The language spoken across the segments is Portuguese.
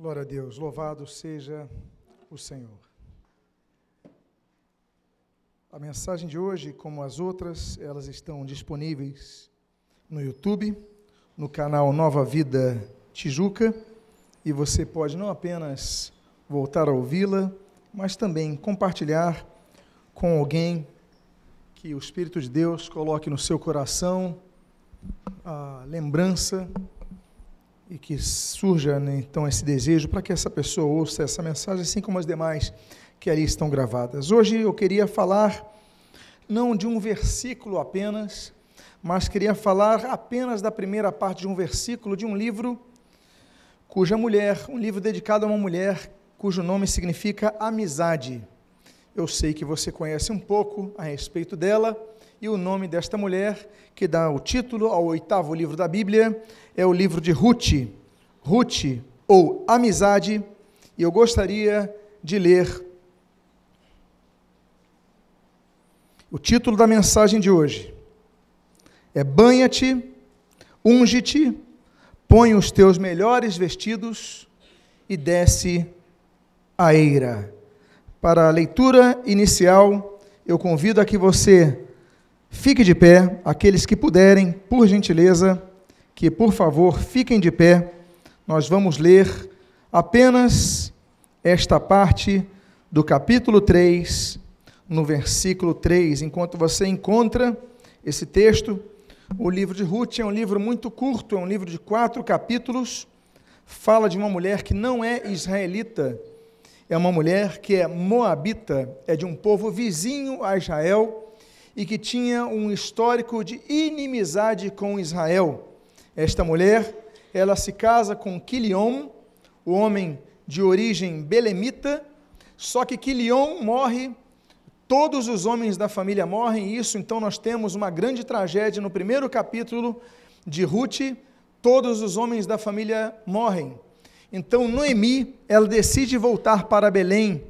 Glória a Deus, louvado seja o Senhor. A mensagem de hoje, como as outras, elas estão disponíveis no YouTube, no canal Nova Vida Tijuca, e você pode não apenas voltar a ouvi-la, mas também compartilhar com alguém que o Espírito de Deus coloque no seu coração a lembrança e que surja né, então esse desejo para que essa pessoa ouça essa mensagem, assim como as demais que ali estão gravadas. Hoje eu queria falar não de um versículo apenas, mas queria falar apenas da primeira parte de um versículo de um livro cuja mulher, um livro dedicado a uma mulher cujo nome significa amizade. Eu sei que você conhece um pouco a respeito dela e o nome desta mulher, que dá o título ao oitavo livro da Bíblia, é o livro de Ruth. Ruth, ou Amizade, e eu gostaria de ler o título da mensagem de hoje. É Banha-te, unge-te, põe os teus melhores vestidos e desce a eira. Para a leitura inicial, eu convido a que você Fique de pé, aqueles que puderem, por gentileza, que por favor fiquem de pé. Nós vamos ler apenas esta parte do capítulo 3, no versículo 3. Enquanto você encontra esse texto, o livro de Ruth é um livro muito curto, é um livro de quatro capítulos. Fala de uma mulher que não é israelita, é uma mulher que é moabita, é de um povo vizinho a Israel e que tinha um histórico de inimizade com Israel. Esta mulher, ela se casa com Quilion, o homem de origem belemita, só que Quilion morre, todos os homens da família morrem, e isso então nós temos uma grande tragédia no primeiro capítulo de Ruth, todos os homens da família morrem. Então Noemi, ela decide voltar para Belém,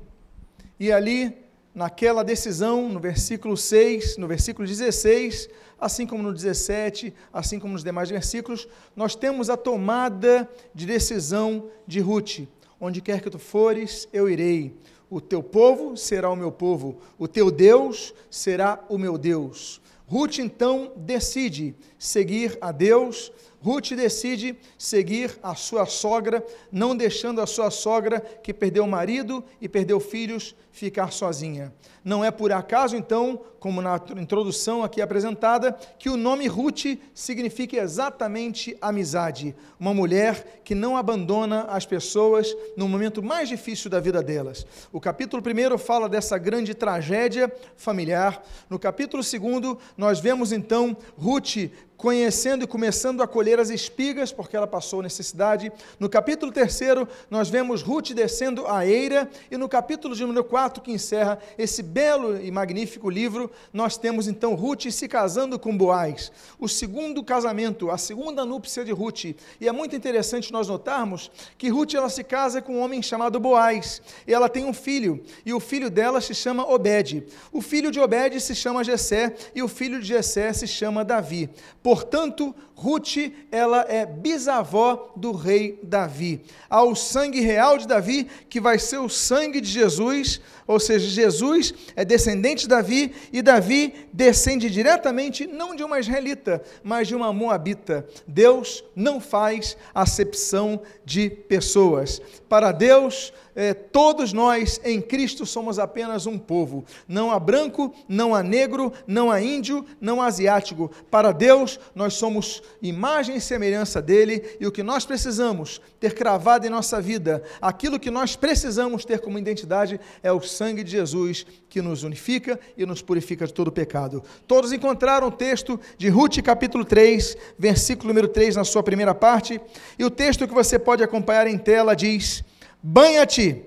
e ali naquela decisão, no versículo 6, no versículo 16, assim como no 17, assim como nos demais versículos, nós temos a tomada de decisão de Ruth. Onde quer que tu fores, eu irei. O teu povo será o meu povo, o teu Deus será o meu Deus. Ruth então decide seguir a Deus, Ruth decide seguir a sua sogra, não deixando a sua sogra, que perdeu o marido e perdeu filhos, ficar sozinha. Não é por acaso, então, como na introdução aqui apresentada, que o nome Ruth significa exatamente amizade. Uma mulher que não abandona as pessoas no momento mais difícil da vida delas. O capítulo 1 fala dessa grande tragédia familiar. No capítulo 2, nós vemos então Ruth conhecendo e começando a colher as espigas, porque ela passou necessidade. No capítulo 3, nós vemos Ruth descendo a eira, e no capítulo de número 4, que encerra esse belo e magnífico livro, nós temos então Ruth se casando com Boaz. O segundo casamento, a segunda núpcia de Ruth. E é muito interessante nós notarmos que Ruth ela se casa com um homem chamado Boaz, e ela tem um filho, e o filho dela se chama Obed. O filho de Obed se chama Jessé, e o filho de Jessé se chama Davi. Portanto, Ruth, ela é bisavó do rei Davi. Há o sangue real de Davi, que vai ser o sangue de Jesus, ou seja, Jesus é descendente de Davi e Davi descende diretamente não de uma israelita, mas de uma moabita. Deus não faz acepção de pessoas. Para Deus, é, todos nós em Cristo somos apenas um povo. Não há branco, não há negro, não há índio, não há asiático. Para Deus, nós somos imagem e semelhança dele e o que nós precisamos ter cravado em nossa vida, aquilo que nós precisamos ter como identidade é o sangue de Jesus que nos unifica e nos purifica de todo pecado. Todos encontraram o texto de Ruth, capítulo 3, versículo número 3, na sua primeira parte, e o texto que você pode acompanhar em tela diz banha-te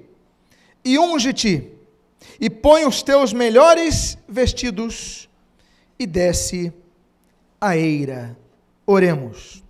e unge-te, e põe os teus melhores vestidos e desce a eira. Oremos.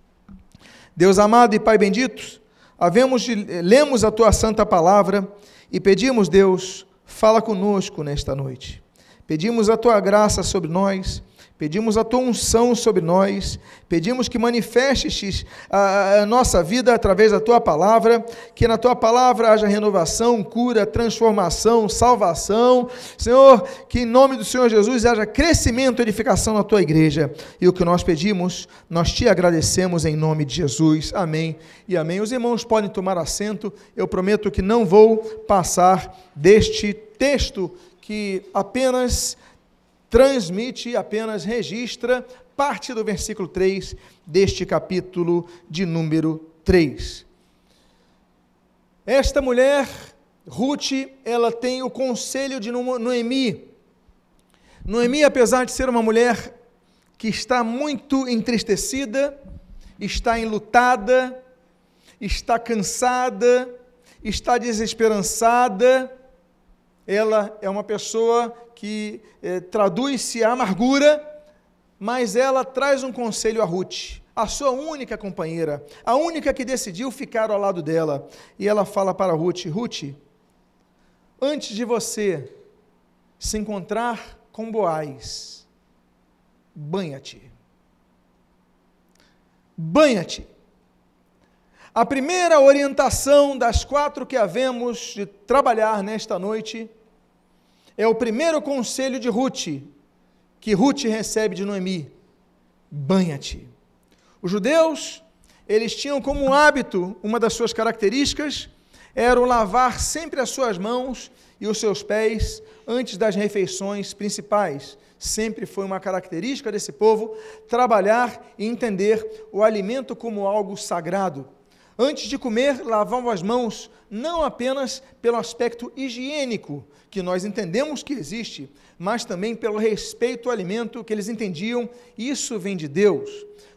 Deus amado e Pai bendito, havemos de, lemos a tua santa palavra e pedimos, Deus, fala conosco nesta noite. Pedimos a tua graça sobre nós, Pedimos a tua unção sobre nós, pedimos que manifestes a, a, nossa vida através da tua palavra, que na tua palavra haja renovação, cura, transformação, salvação. Senhor, que em nome do Senhor Jesus haja crescimento e edificação na tua igreja. E o que nós pedimos, nós te agradecemos em nome de Jesus. Amém e amém. Os irmãos podem tomar assento, eu prometo que não vou passar deste texto que apenas transmite, apenas registra parte do versículo 3 deste capítulo de número 3. Esta mulher, Ruth, ela tem o conselho de Noemi. Noemi, apesar de ser uma mulher que está muito entristecida, está enlutada, está cansada, está desesperançada, ela é uma pessoa que eh, traduz-se a amargura, mas ela traz um conselho a Ruth, a sua única companheira, a única que decidiu ficar ao lado dela. E ela fala para Ruth: Ruth, antes de você se encontrar com Boaz, banha-te. Banha-te. A primeira orientação das quatro que havemos de trabalhar nesta noite é o primeiro conselho de Ruth, que Ruth recebe de Noemi: banha-te. Os judeus, eles tinham como hábito, uma das suas características, era o lavar sempre as suas mãos e os seus pés antes das refeições principais. Sempre foi uma característica desse povo trabalhar e entender o alimento como algo sagrado. Antes de comer, lavavam as mãos, não apenas pelo aspecto higiênico, que nós entendemos que existe, mas também pelo respeito ao alimento que eles entendiam, isso vem de Deus.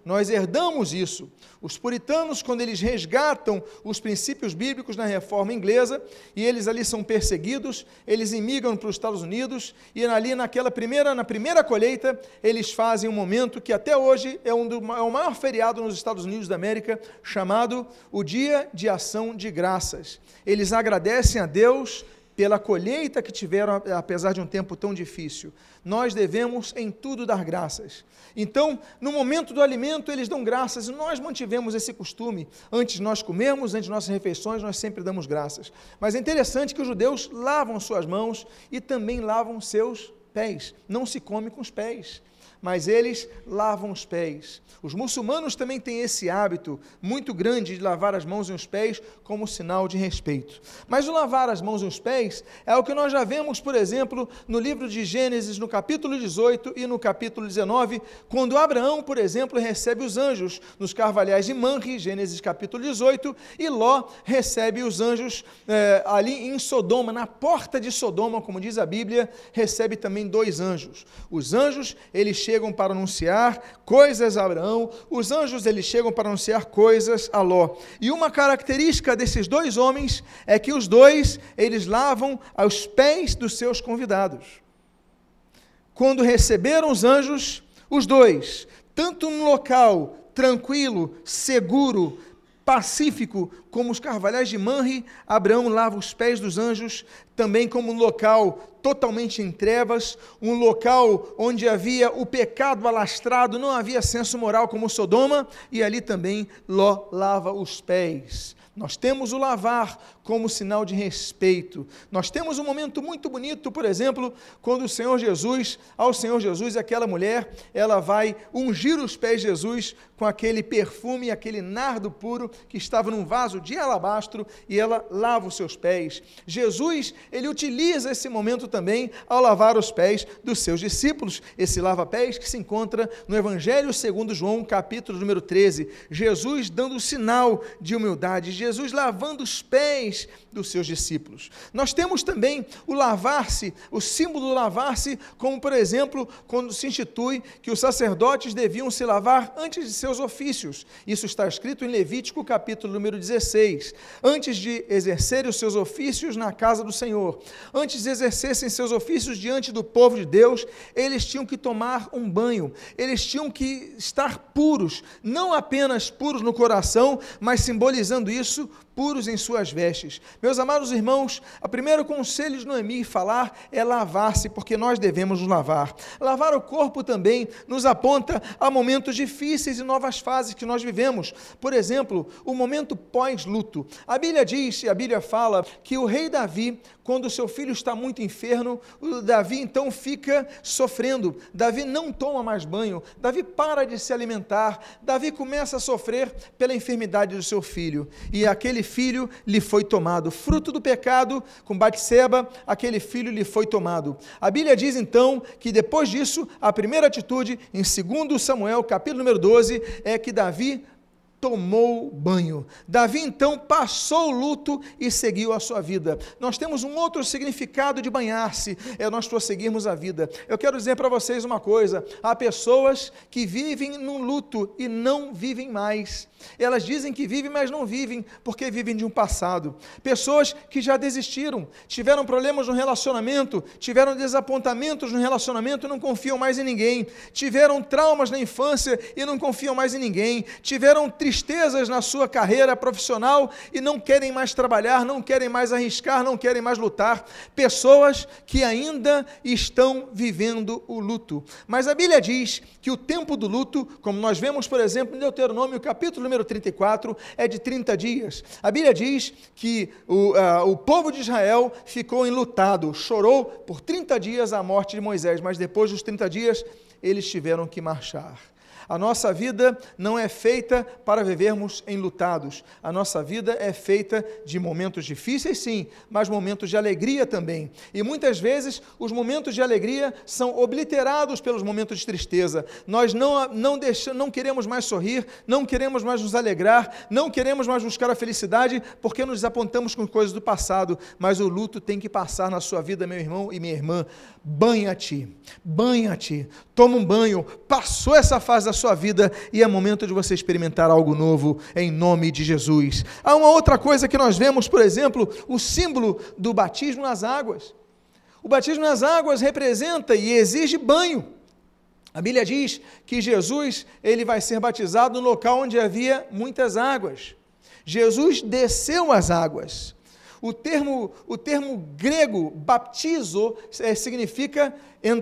Nós herdamos isso. Os puritanos, quando eles resgatam os princípios bíblicos na reforma inglesa, e eles ali são perseguidos, eles imigram para os Estados Unidos, e ali naquela primeira, na primeira colheita, eles fazem um momento que até hoje é, um do, é o maior feriado nos Estados Unidos da América, chamado o Dia de Ação de Graças. Eles agradecem a Deus pela colheita que tiveram, apesar de um tempo tão difícil. Nós devemos em tudo dar graças. Então, no momento do alimento, eles dão graças, e nós mantivemos esse costume. Antes nós comermos, antes nossas refeições, nós sempre damos graças. Mas é interessante que os judeus lavam suas mãos e também lavam seus pés. Não se come com os pés mas eles lavam os pés. Os muçulmanos também têm esse hábito muito grande de lavar as mãos e os pés como sinal de respeito. Mas o lavar as mãos e os pés é o que nós já vemos, por exemplo, no livro de Gênesis, no capítulo 18 e no capítulo 19, quando Abraão, por exemplo, recebe os anjos nos carvalhais de Manre, Gênesis capítulo 18, e Ló recebe os anjos eh, ali em Sodoma, na porta de Sodoma, como diz a Bíblia, recebe também dois anjos. Os anjos, eles chegam para anunciar coisas a Abraão, os anjos eles chegam para anunciar coisas a Ló. E uma característica desses dois homens é que os dois eles lavam aos pés dos seus convidados. Quando receberam os anjos, os dois, tanto num local tranquilo, seguro, pacífico, como os carvalhais de Manre, Abraão lava os pés dos anjos, também como um local totalmente em trevas, um local onde havia o pecado alastrado, não havia senso moral como Sodoma, e ali também Ló lava os pés. Nós temos o lavar como sinal de respeito. Nós temos um momento muito bonito, por exemplo, quando o Senhor Jesus, ao Senhor Jesus, aquela mulher, ela vai ungir os pés de Jesus com aquele perfume, aquele nardo puro que estava num vaso de alabastro e ela lava os seus pés. Jesus, ele utiliza esse momento também ao lavar os pés dos seus discípulos. Esse lava-pés que se encontra no Evangelho segundo João, capítulo número 13. Jesus dando sinal de humildade. Jesus lavando os pés dos seus discípulos. Nós temos também o lavar-se, o símbolo do lavar-se, como por exemplo, quando se institui que os sacerdotes deviam se lavar antes de seus ofícios. Isso está escrito em Levítico capítulo número 16. Antes de exercerem os seus ofícios na casa do Senhor, antes de exercessem seus ofícios diante do povo de Deus, eles tinham que tomar um banho, eles tinham que estar puros, não apenas puros no coração, mas simbolizando isso, puros em suas vestes. Meus amados irmãos, o primeiro conselho de Noemi falar é lavar-se, porque nós devemos nos lavar. Lavar o corpo também nos aponta a momentos difíceis e novas fases que nós vivemos. Por exemplo, o momento pós-luto. A Bíblia diz, a Bíblia fala, que o rei Davi, quando o seu filho está muito enfermo, Davi então fica sofrendo. Davi não toma mais banho, Davi para de se alimentar, Davi começa a sofrer pela enfermidade do seu filho. E aquele filho lhe foi tomado. Fruto do pecado, com Batseba, aquele filho lhe foi tomado. A Bíblia diz então que depois disso, a primeira atitude, em 2 Samuel, capítulo número 12, é que Davi tomou banho. Davi então passou o luto e seguiu a sua vida. Nós temos um outro significado de banhar-se, é nós prosseguirmos a vida. Eu quero dizer para vocês uma coisa: há pessoas que vivem num luto e não vivem mais. Elas dizem que vivem, mas não vivem, porque vivem de um passado. Pessoas que já desistiram, tiveram problemas no relacionamento, tiveram desapontamentos no relacionamento e não confiam mais em ninguém, tiveram traumas na infância e não confiam mais em ninguém, tiveram tristezas na sua carreira profissional e não querem mais trabalhar, não querem mais arriscar, não querem mais lutar. Pessoas que ainda estão vivendo o luto. Mas a Bíblia diz que o tempo do luto, como nós vemos, por exemplo, em Deuteronômio capítulo número 34 é de 30 dias. A Bíblia diz que o, uh, o povo de Israel ficou enlutado, chorou por 30 dias a morte de Moisés, mas depois dos 30 dias eles tiveram que marchar. A nossa vida não é feita para vivermos enlutados. A nossa vida é feita de momentos difíceis, sim, mas momentos de alegria também. E muitas vezes os momentos de alegria são obliterados pelos momentos de tristeza. Nós não, não, deixamos, não queremos mais sorrir, não queremos mais nos alegrar, não queremos mais buscar a felicidade porque nos apontamos com coisas do passado. Mas o luto tem que passar na sua vida, meu irmão e minha irmã. Banha-te, banha-te, toma um banho. Passou essa fase da sua vida e é momento de você experimentar algo novo em nome de Jesus. Há uma outra coisa que nós vemos, por exemplo, o símbolo do batismo nas águas. O batismo nas águas representa e exige banho. A Bíblia diz que Jesus ele vai ser batizado no local onde havia muitas águas. Jesus desceu as águas. O termo, o termo grego baptizo é, significa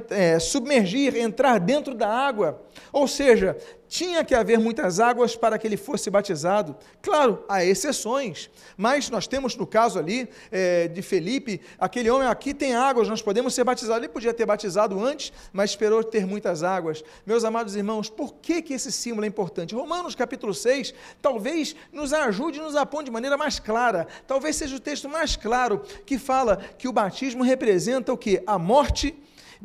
é, submergir, entrar dentro da água. Ou seja, tinha que haver muitas águas para que ele fosse batizado. Claro, há exceções, mas nós temos no caso ali é, de Felipe, aquele homem aqui tem águas, nós podemos ser batizados. Ele podia ter batizado antes, mas esperou ter muitas águas. Meus amados irmãos, por que, que esse símbolo é importante? Romanos capítulo 6 talvez nos ajude e nos aponte de maneira mais clara. Talvez seja o texto mais claro que fala que o batismo representa o que? A morte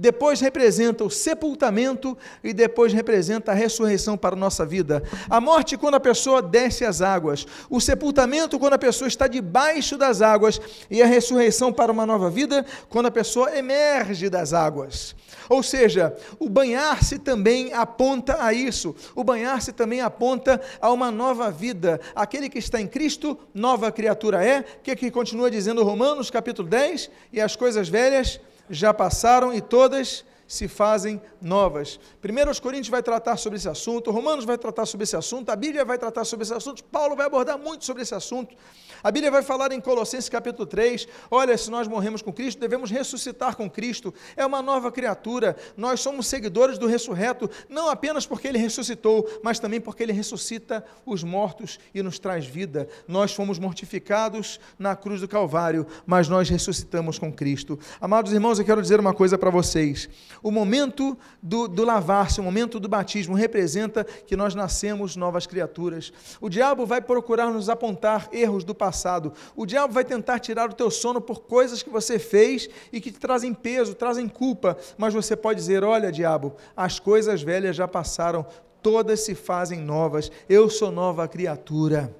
depois representa o sepultamento e depois representa a ressurreição para a nossa vida. A morte quando a pessoa desce as águas, o sepultamento quando a pessoa está debaixo das águas e a ressurreição para uma nova vida quando a pessoa emerge das águas. Ou seja, o banhar-se também aponta a isso. O banhar-se também aponta a uma nova vida. Aquele que está em Cristo, nova criatura é, que que continua dizendo Romanos capítulo 10, e as coisas velhas já passaram e todas se fazem novas. Primeiro, os Coríntios vai tratar sobre esse assunto, Romanos vai tratar sobre esse assunto, a Bíblia vai tratar sobre esse assunto, Paulo vai abordar muito sobre esse assunto. A Bíblia vai falar em Colossenses capítulo 3, olha, se nós morremos com Cristo, devemos ressuscitar com Cristo. É uma nova criatura. Nós somos seguidores do ressurreto, não apenas porque ele ressuscitou, mas também porque ele ressuscita os mortos e nos traz vida. Nós fomos mortificados na cruz do Calvário, mas nós ressuscitamos com Cristo. Amados irmãos, eu quero dizer uma coisa para vocês. O momento do, do lavar-se, o momento do batismo, representa que nós nascemos novas criaturas. O diabo vai procurar nos apontar erros do passado. O diabo vai tentar tirar o teu sono por coisas que você fez e que te trazem peso, trazem culpa. Mas você pode dizer: olha, diabo, as coisas velhas já passaram, todas se fazem novas. Eu sou nova criatura.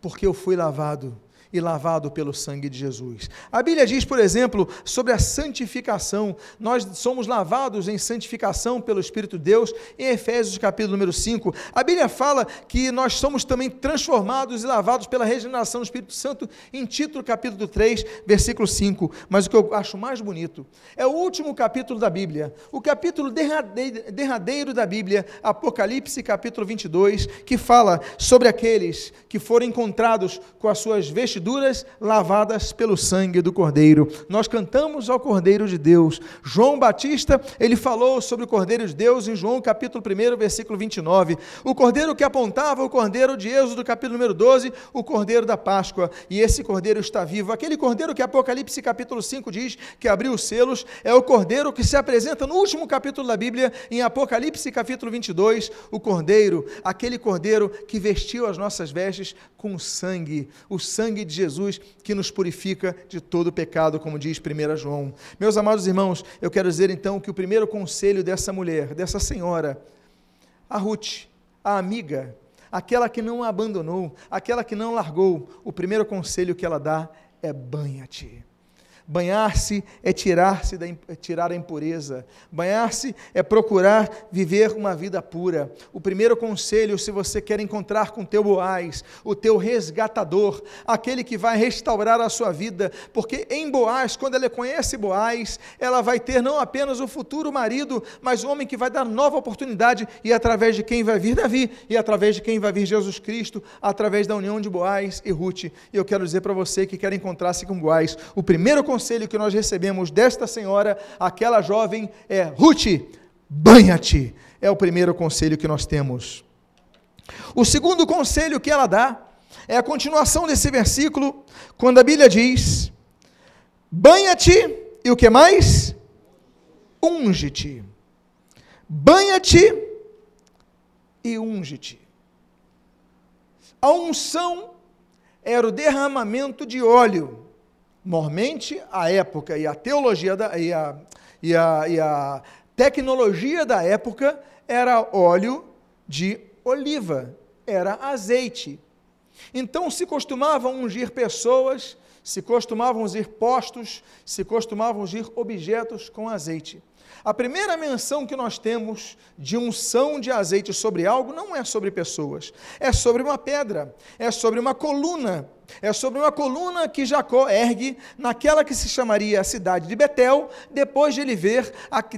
Porque eu fui lavado e lavado pelo sangue de Jesus. A Bíblia diz, por exemplo, sobre a santificação. Nós somos lavados em santificação pelo Espírito de Deus, em Efésios capítulo número 5. A Bíblia fala que nós somos também transformados e lavados pela regeneração do Espírito Santo, em Título capítulo 3, versículo 5. Mas o que eu acho mais bonito é o último capítulo da Bíblia, o capítulo derradeiro da Bíblia, Apocalipse capítulo 22, que fala sobre aqueles que foram encontrados com as suas vestiduras lavadas pelo sangue do Cordeiro. Nós cantamos ao Cordeiro de Deus. João Batista, ele falou sobre o Cordeiro de Deus em João capítulo 1, versículo 29. O Cordeiro que apontava o Cordeiro de Êxodo, capítulo número 12, o Cordeiro da Páscoa. E esse Cordeiro está vivo. Aquele Cordeiro que Apocalipse capítulo 5 diz que abriu os selos, é o Cordeiro que se apresenta no último capítulo da Bíblia, em Apocalipse capítulo 22, o Cordeiro, aquele Cordeiro que vestiu as nossas vestes com sangue, o sangue de Jesus que nos purifica de todo pecado, como diz 1 João. Meus amados irmãos, eu quero dizer então que o primeiro conselho dessa mulher, dessa senhora, a Ruth, a amiga, aquela que não a abandonou, aquela que não largou, o primeiro conselho que ela dá é banha-te. Banhar-se é tirar-se da, é tirar a impureza. Banhar-se é procurar viver uma vida pura. O primeiro conselho, se você quer encontrar com teu Boaz, o teu resgatador, aquele que vai restaurar a sua vida, porque em Boaz, quando ela conhece Boaz, ela vai ter não apenas o futuro marido, mas o homem que vai dar nova oportunidade e através de quem vai vir Davi e através de quem vai vir Jesus Cristo, através da união de Boaz e Ruth. E eu quero dizer para você que quer encontrar-se com Boaz, o primeiro conselho conselho que nós recebemos desta senhora, aquela jovem, é: Ruth, banha-te. É o primeiro conselho que nós temos. O segundo conselho que ela dá é a continuação desse versículo, quando a Bíblia diz: banha-te e o que mais? Unge-te. Banha-te e unge-te. A unção era o derramamento de óleo Normalmente, a época e a teologia da, e, a, e, a, e a tecnologia da época era óleo de oliva, era azeite. Então se costumavam ungir pessoas, se costumavam ungir postos, se costumavam ungir objetos com azeite. A primeira menção que nós temos de unção de azeite sobre algo não é sobre pessoas, é sobre uma pedra, é sobre uma coluna é sobre uma coluna que Jacó ergue naquela que se chamaria a cidade de Betel, depois de ele ver,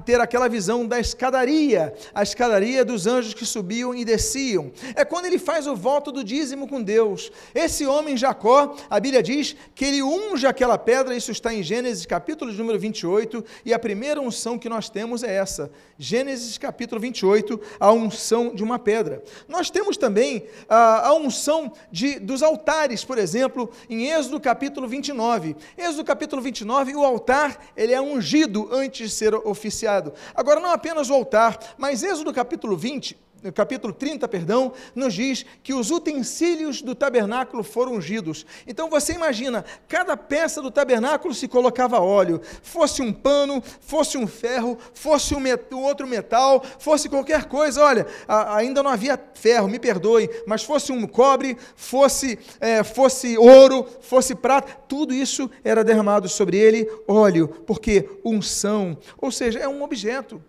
ter aquela visão da escadaria, a escadaria dos anjos que subiam e desciam. É quando ele faz o voto do dízimo com Deus. Esse homem Jacó, a Bíblia diz que ele unge aquela pedra, isso está em Gênesis capítulo número 28, e a primeira unção que nós temos é essa. Gênesis capítulo 28, a unção de uma pedra. Nós temos também a, a unção de, dos altares, por exemplo, exemplo, em Êxodo capítulo 29. Êxodo capítulo 29, o altar, ele é ungido antes de ser oficiado. Agora, não apenas o altar, mas Êxodo capítulo 20, capítulo 30, perdão, nos diz que os utensílios do tabernáculo foram ungidos. Então você imagina, cada peça do tabernáculo se colocava óleo, fosse um pano, fosse um ferro, fosse um, met outro metal, fosse qualquer coisa. Olha, ainda não havia ferro, me perdoe, mas fosse um cobre, fosse, é, fosse ouro, fosse prata, tudo isso era derramado sobre ele óleo, porque unção, ou seja, é um objeto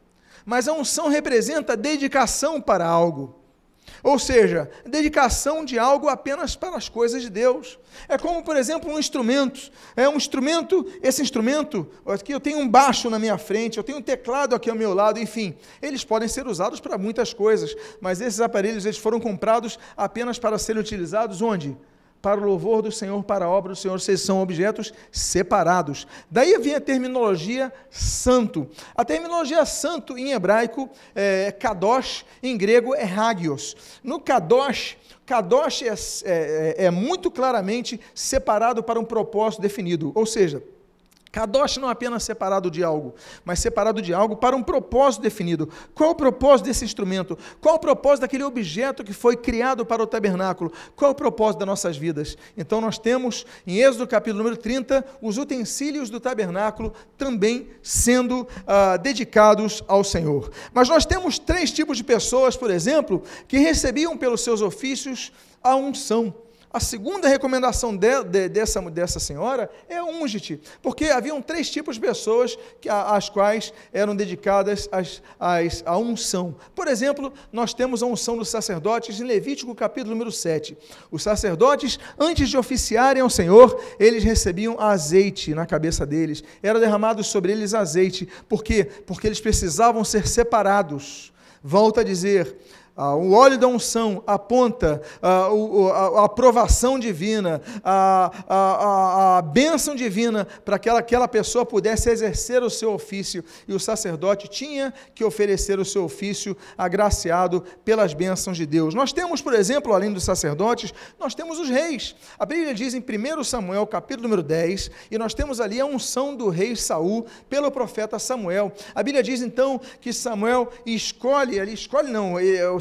mas a unção representa dedicação para algo. Ou seja, dedicação de algo apenas para as coisas de Deus. É como, por exemplo, um instrumento. É um instrumento, esse instrumento, aqui eu tenho um baixo na minha frente, eu tenho um teclado aqui ao meu lado, enfim, eles podem ser usados para muitas coisas, mas esses aparelhos eles foram comprados apenas para serem utilizados onde? Para o louvor do Senhor, para a obra do Senhor, vocês são objetos separados. Daí vem a terminologia santo. A terminologia santo em hebraico é kadosh, em grego é hagios. No kadosh, kadosh é, é, é muito claramente separado para um propósito definido, ou seja, Kadosh não apenas separado de algo, mas separado de algo para um propósito definido. Qual o propósito desse instrumento? Qual o propósito daquele objeto que foi criado para o tabernáculo? Qual o propósito das nossas vidas? Então nós temos em Êxodo capítulo número 30 os utensílios do tabernáculo também sendo ah, dedicados ao Senhor. Mas nós temos três tipos de pessoas, por exemplo, que recebiam pelos seus ofícios a unção. A segunda recomendação de, de, dessa, dessa senhora é unge-te, porque haviam três tipos de pessoas que, às quais eram dedicadas as, as, a unção. Por exemplo, nós temos a unção dos sacerdotes em Levítico capítulo número 7. Os sacerdotes, antes de oficiarem ao Senhor, eles recebiam azeite na cabeça deles, era derramado sobre eles azeite. Por quê? Porque eles precisavam ser separados. Volta a dizer, ah, o óleo da unção aponta ah, a, a, aprovação divina, a, a, a bênção divina para que aquela, aquela pessoa pudesse exercer o seu ofício. E o sacerdote tinha que oferecer o seu ofício agraciado pelas bênçãos de Deus. Nós temos, por exemplo, além dos sacerdotes, nós temos os reis. A Bíblia diz em 1 Samuel, capítulo número 10, e nós temos ali a unção do rei Saul pelo profeta Samuel. A Bíblia diz então que Samuel escolhe, ali escolhe não,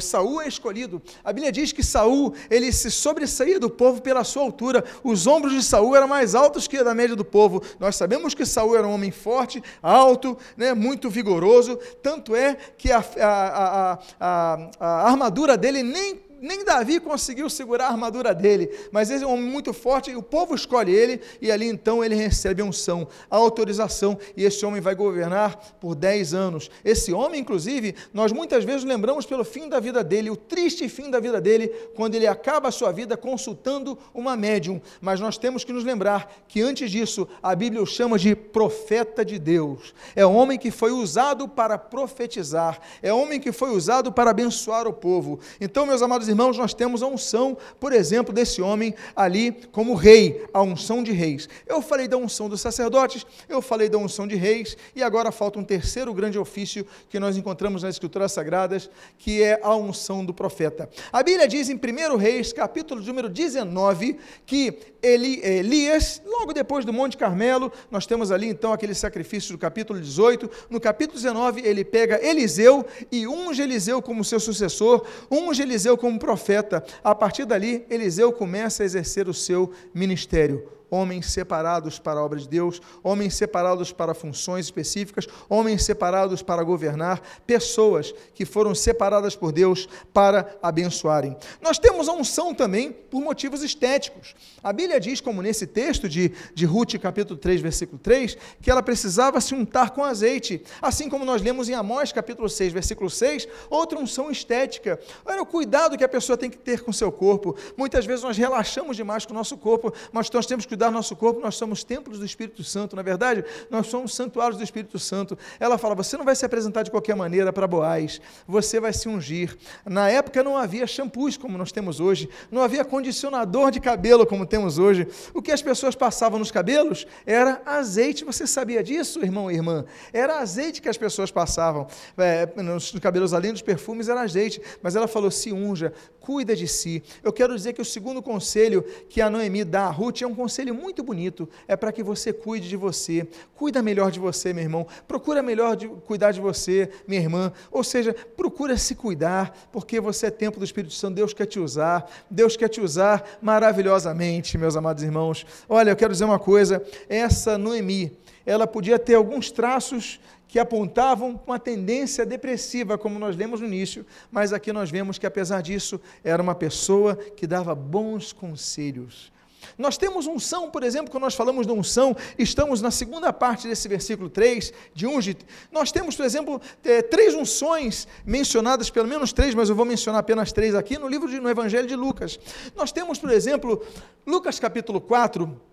Saul é escolhido. A Bíblia diz que Saul, ele se sobressaía do povo pela sua altura. Os ombros de Saul eram mais altos que a da média do povo. Nós sabemos que Saul era um homem forte, alto, né, muito vigoroso. Tanto é que a, a, a, a armadura dele nem nem Davi conseguiu segurar a armadura dele, mas ele é um homem muito forte e o povo escolhe ele, e ali então ele recebe a unção, a autorização, e esse homem vai governar por 10 anos. Esse homem, inclusive, nós muitas vezes lembramos pelo fim da vida dele, o triste fim da vida dele, quando ele acaba a sua vida consultando uma médium, mas nós temos que nos lembrar que antes disso, a Bíblia o chama de profeta de Deus. É um homem que foi usado para profetizar, é um homem que foi usado para abençoar o povo. Então, meus amados irmãos, nós temos a unção, por exemplo, desse homem ali como rei, a unção de reis. Eu falei da unção dos sacerdotes, eu falei da unção de reis, e agora falta um terceiro grande ofício que nós encontramos nas Escrituras Sagradas, que é a unção do profeta. A Bíblia diz em 1 Reis, capítulo número 19, que Eli, Elias, logo depois do Monte Carmelo, nós temos ali então aquele sacrifício do capítulo 18. No capítulo 19, ele pega Eliseu e unge Eliseu como seu sucessor, unge Eliseu como profeta. A partir dali, Eliseu começa a exercer o seu ministério homens separados para a obra de Deus, homens separados para funções específicas, homens separados para governar, pessoas que foram separadas por Deus para abençoarem. Nós temos a unção também por motivos estéticos. A Bíblia diz, como nesse texto de, de Ruth, capítulo 3, versículo 3, que ela precisava se untar com azeite, assim como nós lemos em Amós, capítulo 6, versículo 6, outra unção estética. Olha o cuidado que a pessoa tem que ter com seu corpo. Muitas vezes nós relaxamos demais com o nosso corpo, mas nós temos que cuidar do nosso corpo, nós somos templos do Espírito Santo, na é verdade, nós somos santuários do Espírito Santo. Ela fala: você não vai se apresentar de qualquer maneira para Boaz, você vai se ungir. Na época não havia shampoos como nós temos hoje, não havia condicionador de cabelo como temos hoje. O que as pessoas passavam nos cabelos era azeite. Você sabia disso, irmão e irmã? Era azeite que as pessoas passavam. É, nos cabelos além dos perfumes era azeite. Mas ela falou: se unja, cuida de si. Eu quero dizer que o segundo conselho que a Noemi dá a Ruth é um conselho muito bonito. É para que você cuide de você. Cuida melhor de você, meu irmão. Procura melhor de, cuidar de você, minha irmã. Ou seja, procura se cuidar, porque você é templo do Espírito Santo. Deus quer te usar. Deus quer te usar maravilhosamente, meus amados irmãos. Olha, eu quero dizer uma coisa. Essa Noemi, ela podia ter alguns traços que apontavam uma tendência depressiva, como nós lemos no início, mas aqui nós vemos que, apesar disso, era uma pessoa que dava bons conselhos. Nós temos unção, por exemplo, quando nós falamos de unção, estamos na segunda parte desse versículo 3, de unge. Nós temos, por exemplo, é, três unções mencionadas, pelo menos três, mas eu vou mencionar apenas três aqui, no livro de, no Evangelho de Lucas. Nós temos, por exemplo, Lucas capítulo 4,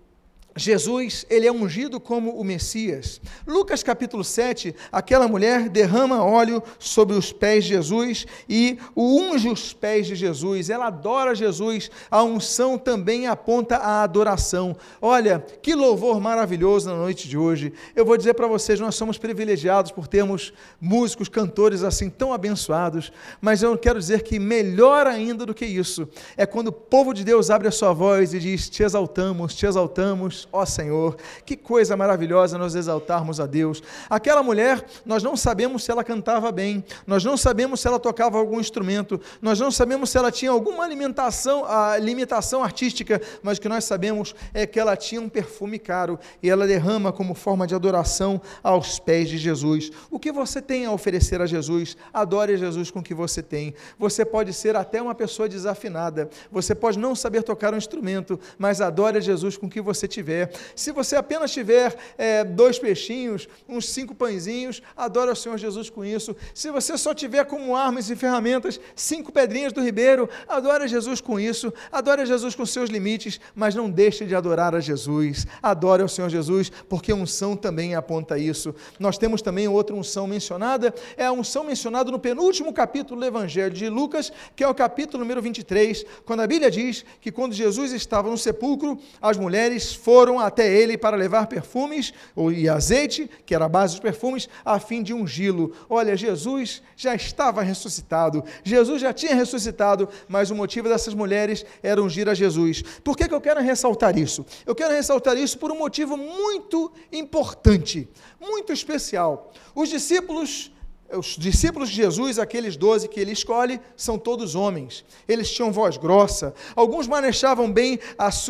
Jesus, ele é ungido como o Messias. Lucas capítulo 7, aquela mulher derrama óleo sobre os pés de Jesus e unge os pés de Jesus. Ela adora Jesus. A unção também aponta à adoração. Olha, que louvor maravilhoso na noite de hoje. Eu vou dizer para vocês, nós somos privilegiados por termos músicos, cantores assim tão abençoados, mas eu quero dizer que melhor ainda do que isso é quando o povo de Deus abre a sua voz e diz: "Te exaltamos, te exaltamos, ó Senhor. Que coisa maravilhosa nós exaltarmos a Deus. Aquela mulher, nós não sabemos se ela cantava bem, nós não sabemos se ela tocava algum instrumento, nós não sabemos se ela tinha alguma alimentação, a limitação artística, mas o que nós sabemos é que ela tinha um perfume caro e ela derrama como forma de adoração aos pés de Jesus. O que você tem a oferecer a Jesus? Adore Jesus com o que você tem. Você pode ser até uma pessoa desafinada, você pode não saber tocar um instrumento, mas adore Jesus com o que você tiver. Se você apenas tiver é, dois peixinhos, uns cinco pãezinhos, adore ao Senhor Jesus com isso. Se você só tiver como armas e ferramentas cinco pedrinhas do ribeiro, adore a Jesus com isso. Adore a Jesus com seus limites, mas não deixe de adorar a Jesus. Adore ao Senhor Jesus, porque unção também aponta isso. Nós temos também outra unção mencionada, é a unção mencionada no penúltimo capítulo do Evangelho de Lucas, que é o capítulo número 23, quando a Bíblia diz que quando Jesus estava no sepulcro, as mulheres foram até ele para levar perfumes e azeite, que era a base dos perfumes, a fim de ungí-lo. Olha, Jesus já estava ressuscitado, Jesus já tinha ressuscitado, mas o motivo dessas mulheres era ungir a Jesus. Por que, que eu quero ressaltar isso? Eu quero ressaltar isso por um motivo muito importante, muito especial. Os discípulos os discípulos de Jesus, aqueles doze que ele escolhe, são todos homens. Eles tinham voz grossa. Alguns manejavam bem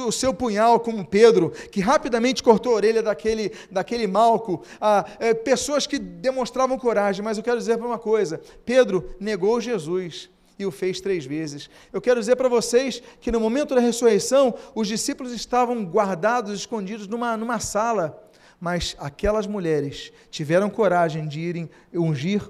o seu punhal, como Pedro, que rapidamente cortou a orelha daquele, daquele malco. Ah, é, pessoas que demonstravam coragem. Mas eu quero dizer para uma coisa: Pedro negou Jesus e o fez três vezes. Eu quero dizer para vocês que no momento da ressurreição, os discípulos estavam guardados, escondidos numa, numa sala mas aquelas mulheres tiveram coragem de irem ungir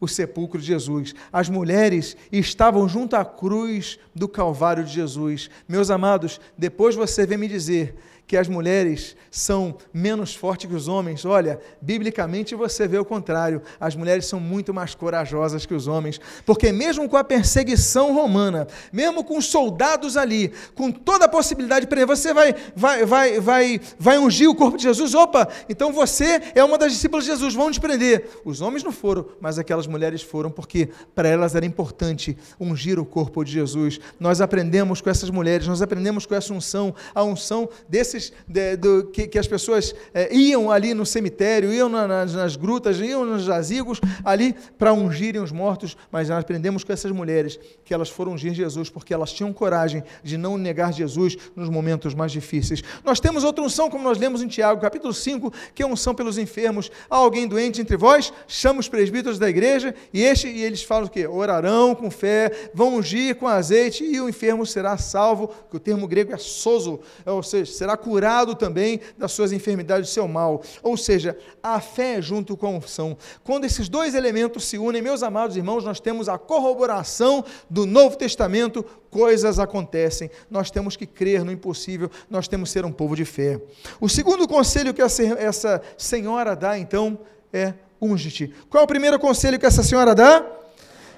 o sepulcro de Jesus. As mulheres estavam junto à cruz do Calvário de Jesus. Meus amados, depois você vem me dizer que as mulheres são menos fortes que os homens. Olha, biblicamente você vê o contrário. As mulheres são muito mais corajosas que os homens, porque mesmo com a perseguição romana, mesmo com os soldados ali, com toda a possibilidade de prender, você vai, vai, vai, vai, vai ungir o corpo de Jesus. Opa, então você é uma das discípulas de Jesus, vão te prender. Os homens não foram, mas aquelas mulheres foram, porque para elas era importante ungir o corpo de Jesus. Nós aprendemos com essas mulheres, nós aprendemos com essa unção, a unção desses desses de, do, que, que, as pessoas é, iam ali no cemitério, iam na, nas, nas, grutas, iam nos jazigos ali para ungirem os mortos, mas nós aprendemos com essas mulheres que elas foram ungir Jesus porque elas tinham coragem de não negar Jesus nos momentos mais difíceis. Nós temos outra unção, como nós lemos em Tiago, capítulo 5, que é unção pelos enfermos. Há alguém doente entre vós, chama os presbíteros da igreja e, este, e eles falam o quê? Orarão com fé, vão ungir com azeite e o enfermo será salvo, que o termo grego é sozo, ou seja, será curado curado também das suas enfermidades, do seu mal. Ou seja, a fé junto com a unção. Quando esses dois elementos se unem, meus amados irmãos, nós temos a corroboração do Novo Testamento, coisas acontecem. Nós temos que crer no impossível, nós temos que ser um povo de fé. O segundo conselho que essa senhora dá, então, é unge-te. Qual é o primeiro conselho que essa senhora dá?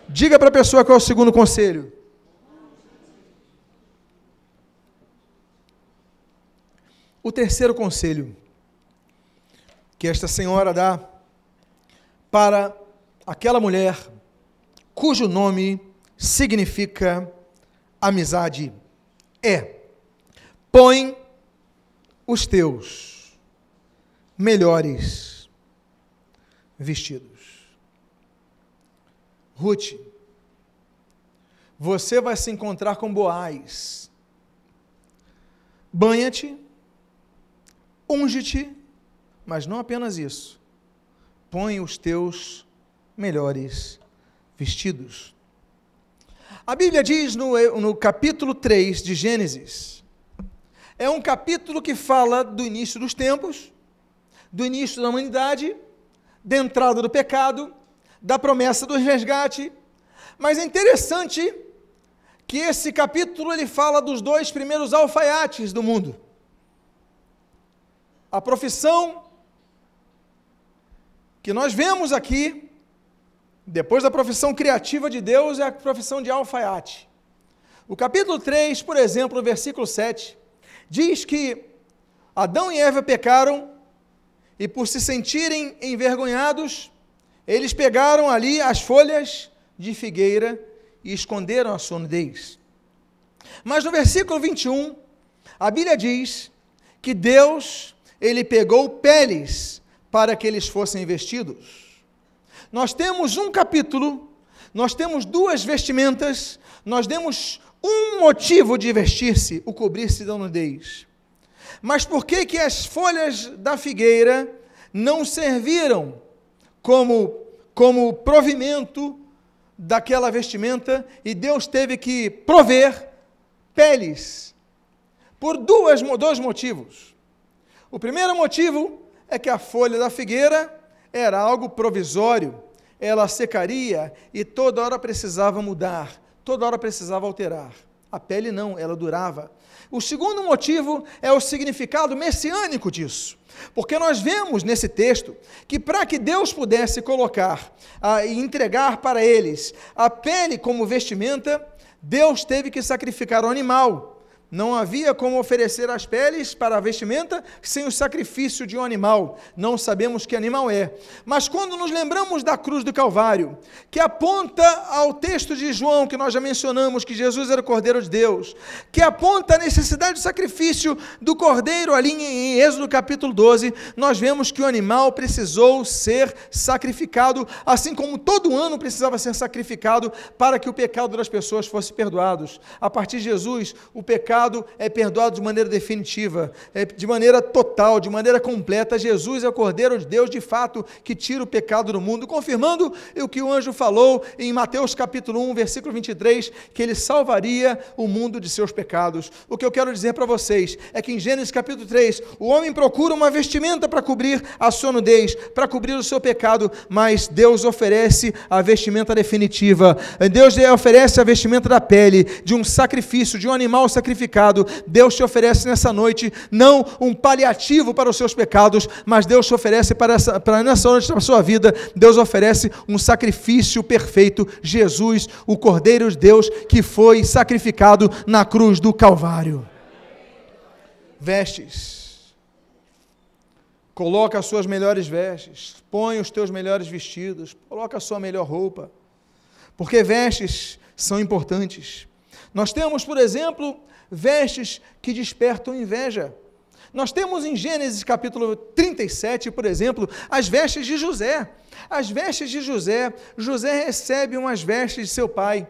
Diga para a pessoa qual é o segundo conselho. O terceiro conselho que esta senhora dá para aquela mulher cujo nome significa amizade é: põe os teus melhores vestidos. Ruth, você vai se encontrar com Boaz. Banha-te Unge-te, mas não apenas isso. Põe os teus melhores vestidos. A Bíblia diz no, no capítulo 3 de Gênesis, é um capítulo que fala do início dos tempos, do início da humanidade, da entrada do pecado, da promessa do resgate. Mas é interessante que esse capítulo ele fala dos dois primeiros alfaiates do mundo. A profissão que nós vemos aqui, depois da profissão criativa de Deus, é a profissão de alfaiate. O capítulo 3, por exemplo, no versículo 7, diz que Adão e Eva pecaram e, por se sentirem envergonhados, eles pegaram ali as folhas de figueira e esconderam a sua nudez. Mas no versículo 21, a Bíblia diz que Deus, ele pegou peles para que eles fossem vestidos. Nós temos um capítulo, nós temos duas vestimentas, nós temos um motivo de vestir-se, o cobrir-se da nudez. Mas por que que as folhas da figueira não serviram como como provimento daquela vestimenta e Deus teve que prover peles por duas, dois motivos. O primeiro motivo é que a folha da figueira era algo provisório, ela secaria e toda hora precisava mudar, toda hora precisava alterar. A pele não, ela durava. O segundo motivo é o significado messiânico disso. Porque nós vemos nesse texto que para que Deus pudesse colocar ah, e entregar para eles a pele como vestimenta, Deus teve que sacrificar o animal. Não havia como oferecer as peles para a vestimenta sem o sacrifício de um animal. Não sabemos que animal é. Mas quando nos lembramos da cruz do Calvário, que aponta ao texto de João, que nós já mencionamos, que Jesus era o Cordeiro de Deus, que aponta a necessidade do sacrifício do Cordeiro ali em Êxodo capítulo 12, nós vemos que o animal precisou ser sacrificado, assim como todo ano precisava ser sacrificado para que o pecado das pessoas fosse perdoado. A partir de Jesus, o pecado pecado é perdoado de maneira definitiva, é de maneira total, de maneira completa. Jesus é o Cordeiro de Deus, de fato, que tira o pecado do mundo, confirmando o que o anjo falou em Mateus capítulo 1, versículo 23, que ele salvaria o mundo de seus pecados. O que eu quero dizer para vocês é que em Gênesis capítulo 3, o homem procura uma vestimenta para cobrir a sua nudez, para cobrir o seu pecado, mas Deus oferece a vestimenta definitiva. Deus oferece a vestimenta da pele, de um sacrifício, de um animal sacrificado Deus te oferece nessa noite não um paliativo para os seus pecados, mas Deus te oferece para, essa, para nessa noite da sua vida, Deus oferece um sacrifício perfeito, Jesus, o Cordeiro de Deus que foi sacrificado na cruz do Calvário. Vestes. Coloca as suas melhores vestes, põe os teus melhores vestidos, coloca a sua melhor roupa, porque vestes são importantes. Nós temos, por exemplo, vestes que despertam inveja. Nós temos em Gênesis capítulo 37, por exemplo, as vestes de José. As vestes de José, José recebe umas vestes de seu pai.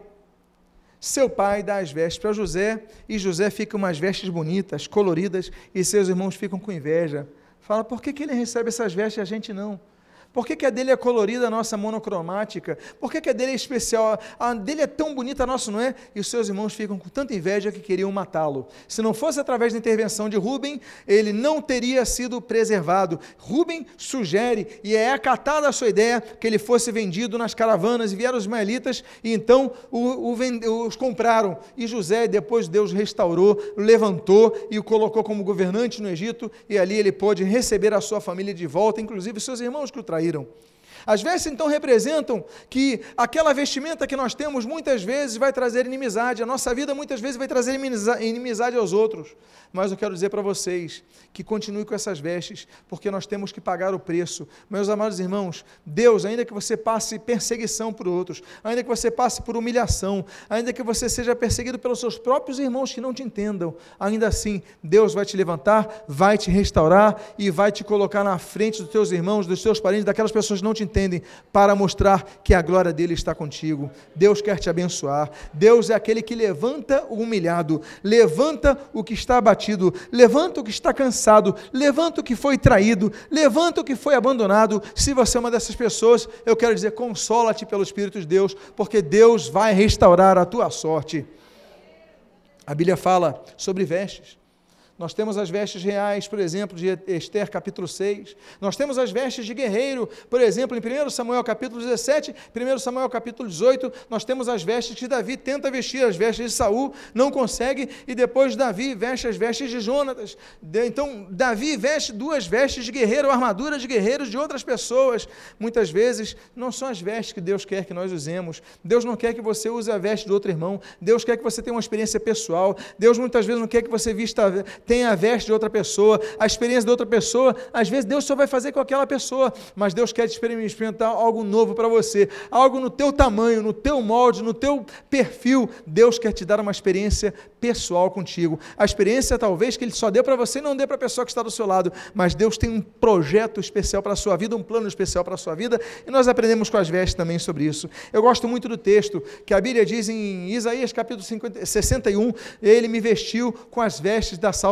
Seu pai dá as vestes para José e José fica umas vestes bonitas, coloridas, e seus irmãos ficam com inveja. Fala, por que, que ele recebe essas vestes e a gente não? Por que, que a dele é colorida, a nossa monocromática? Por que, que a dele é especial? A dele é tão bonita, a nossa não é? E os seus irmãos ficam com tanta inveja que queriam matá-lo. Se não fosse através da intervenção de Rubem, ele não teria sido preservado. Rubem sugere, e é acatada a sua ideia, que ele fosse vendido nas caravanas, e vieram os ismaelitas, e então o, o, os compraram. E José, depois Deus restaurou, levantou e o colocou como governante no Egito, e ali ele pôde receber a sua família de volta, inclusive seus irmãos que o traíram traíram. As vestes então representam que aquela vestimenta que nós temos muitas vezes vai trazer inimizade, a nossa vida muitas vezes vai trazer inimizade aos outros. Mas eu quero dizer para vocês que continue com essas vestes, porque nós temos que pagar o preço. Meus amados irmãos, Deus, ainda que você passe perseguição por outros, ainda que você passe por humilhação, ainda que você seja perseguido pelos seus próprios irmãos que não te entendam, ainda assim, Deus vai te levantar, vai te restaurar e vai te colocar na frente dos teus irmãos, dos teus parentes, daquelas pessoas que não te entendem, para mostrar que a glória dele está contigo. Deus quer te abençoar. Deus é aquele que levanta o humilhado, levanta o que está abatido, levanta o que está cansado, levanta o que foi traído, levanta o que foi abandonado. Se você é uma dessas pessoas, eu quero dizer, consola-te pelo Espírito de Deus, porque Deus vai restaurar a tua sorte. A Bíblia fala sobre vestes. Nós temos as vestes reais, por exemplo, de Esther capítulo 6. Nós temos as vestes de guerreiro, por exemplo, em 1 Samuel capítulo 17, 1 Samuel capítulo 18, nós temos as vestes que Davi tenta vestir, as vestes de Saul, não consegue, e depois Davi veste as vestes de Jonatas. Então, Davi veste duas vestes de guerreiro, armadura de guerreiros de outras pessoas. Muitas vezes, não são as vestes que Deus quer que nós usemos. Deus não quer que você use a veste do outro irmão. Deus quer que você tenha uma experiência pessoal. Deus muitas vezes não quer que você vista tem a veste de outra pessoa, a experiência de outra pessoa. Às vezes Deus só vai fazer com aquela pessoa, mas Deus quer experimentar algo novo para você, algo no teu tamanho, no teu molde, no teu perfil. Deus quer te dar uma experiência pessoal contigo. A experiência talvez que Ele só dê para você e não dê para a pessoa que está do seu lado, mas Deus tem um projeto especial para a sua vida, um plano especial para a sua vida, e nós aprendemos com as vestes também sobre isso. Eu gosto muito do texto que a Bíblia diz em Isaías capítulo 50, 61, Ele me vestiu com as vestes da salvação.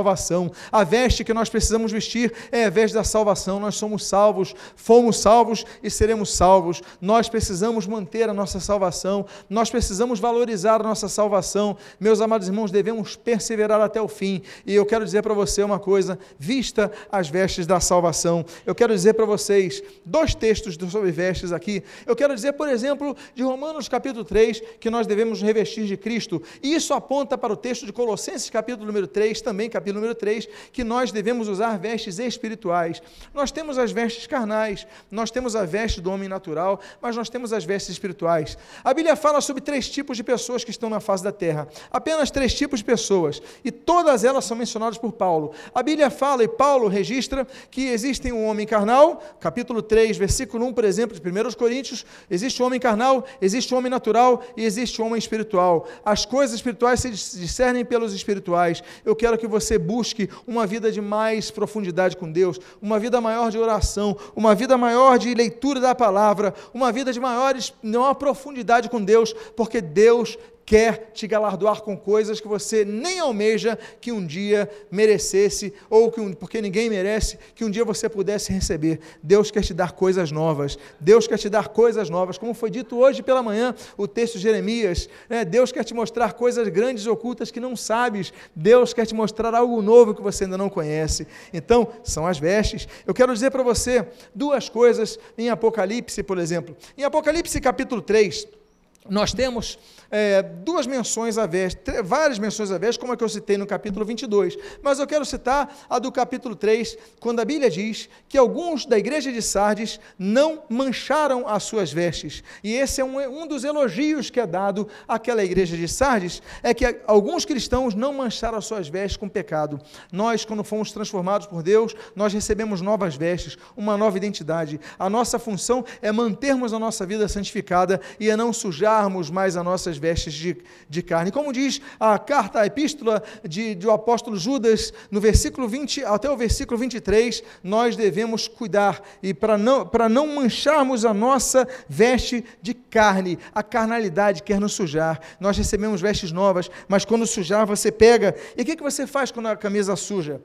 A veste que nós precisamos vestir é a veste da salvação. Nós somos salvos, fomos salvos e seremos salvos. Nós precisamos manter a nossa salvação, nós precisamos valorizar a nossa salvação. Meus amados irmãos, devemos perseverar até o fim. E eu quero dizer para você uma coisa: vista as vestes da salvação. Eu quero dizer para vocês dois textos sobre vestes aqui. Eu quero dizer, por exemplo, de Romanos capítulo 3, que nós devemos revestir de Cristo. E isso aponta para o texto de Colossenses capítulo número 3, também capítulo número 3, que nós devemos usar vestes espirituais. Nós temos as vestes carnais, nós temos a veste do homem natural, mas nós temos as vestes espirituais. A Bíblia fala sobre três tipos de pessoas que estão na face da terra. Apenas três tipos tipos de pessoas, e todas elas são mencionadas por Paulo. A Bíblia fala, e Paulo registra, que existem um homem carnal, capítulo 3, versículo 1, por exemplo, de 1 Coríntios, existe o um homem carnal, existe o um homem natural e existe o um homem espiritual. As coisas espirituais se discernem pelos espirituais. Eu quero que você busque uma vida de mais profundidade com Deus, uma vida maior de oração, uma vida maior de leitura da palavra, uma vida de maiores, maior profundidade com Deus, porque Deus quer te galardoar com coisas que você nem almeja que um dia merecesse, ou que um, porque ninguém merece, que um dia você pudesse receber. Deus quer te dar coisas novas. Deus quer te dar coisas novas. Como foi dito hoje pela manhã, o texto de Jeremias, né? Deus quer te mostrar coisas grandes e ocultas que não sabes. Deus quer te mostrar algo novo que você ainda não conhece. Então, são as vestes. Eu quero dizer para você duas coisas em Apocalipse, por exemplo. Em Apocalipse capítulo 3, nós temos é, duas menções a vestes, várias menções a vestes, como é que eu citei no capítulo 22, mas eu quero citar a do capítulo 3, quando a Bíblia diz que alguns da igreja de Sardes não mancharam as suas vestes, e esse é um, um dos elogios que é dado àquela igreja de Sardes, é que alguns cristãos não mancharam as suas vestes com pecado. Nós, quando fomos transformados por Deus, nós recebemos novas vestes, uma nova identidade. A nossa função é mantermos a nossa vida santificada e a não sujarmos mais as nossas vestes de, de carne. Como diz a carta, a epístola de, do apóstolo Judas, no versículo 20 até o versículo 23, nós devemos cuidar e para não, não mancharmos a nossa veste de carne, a carnalidade quer nos sujar. Nós recebemos vestes novas, mas quando sujar, você pega. E o que, que você faz quando a camisa suja?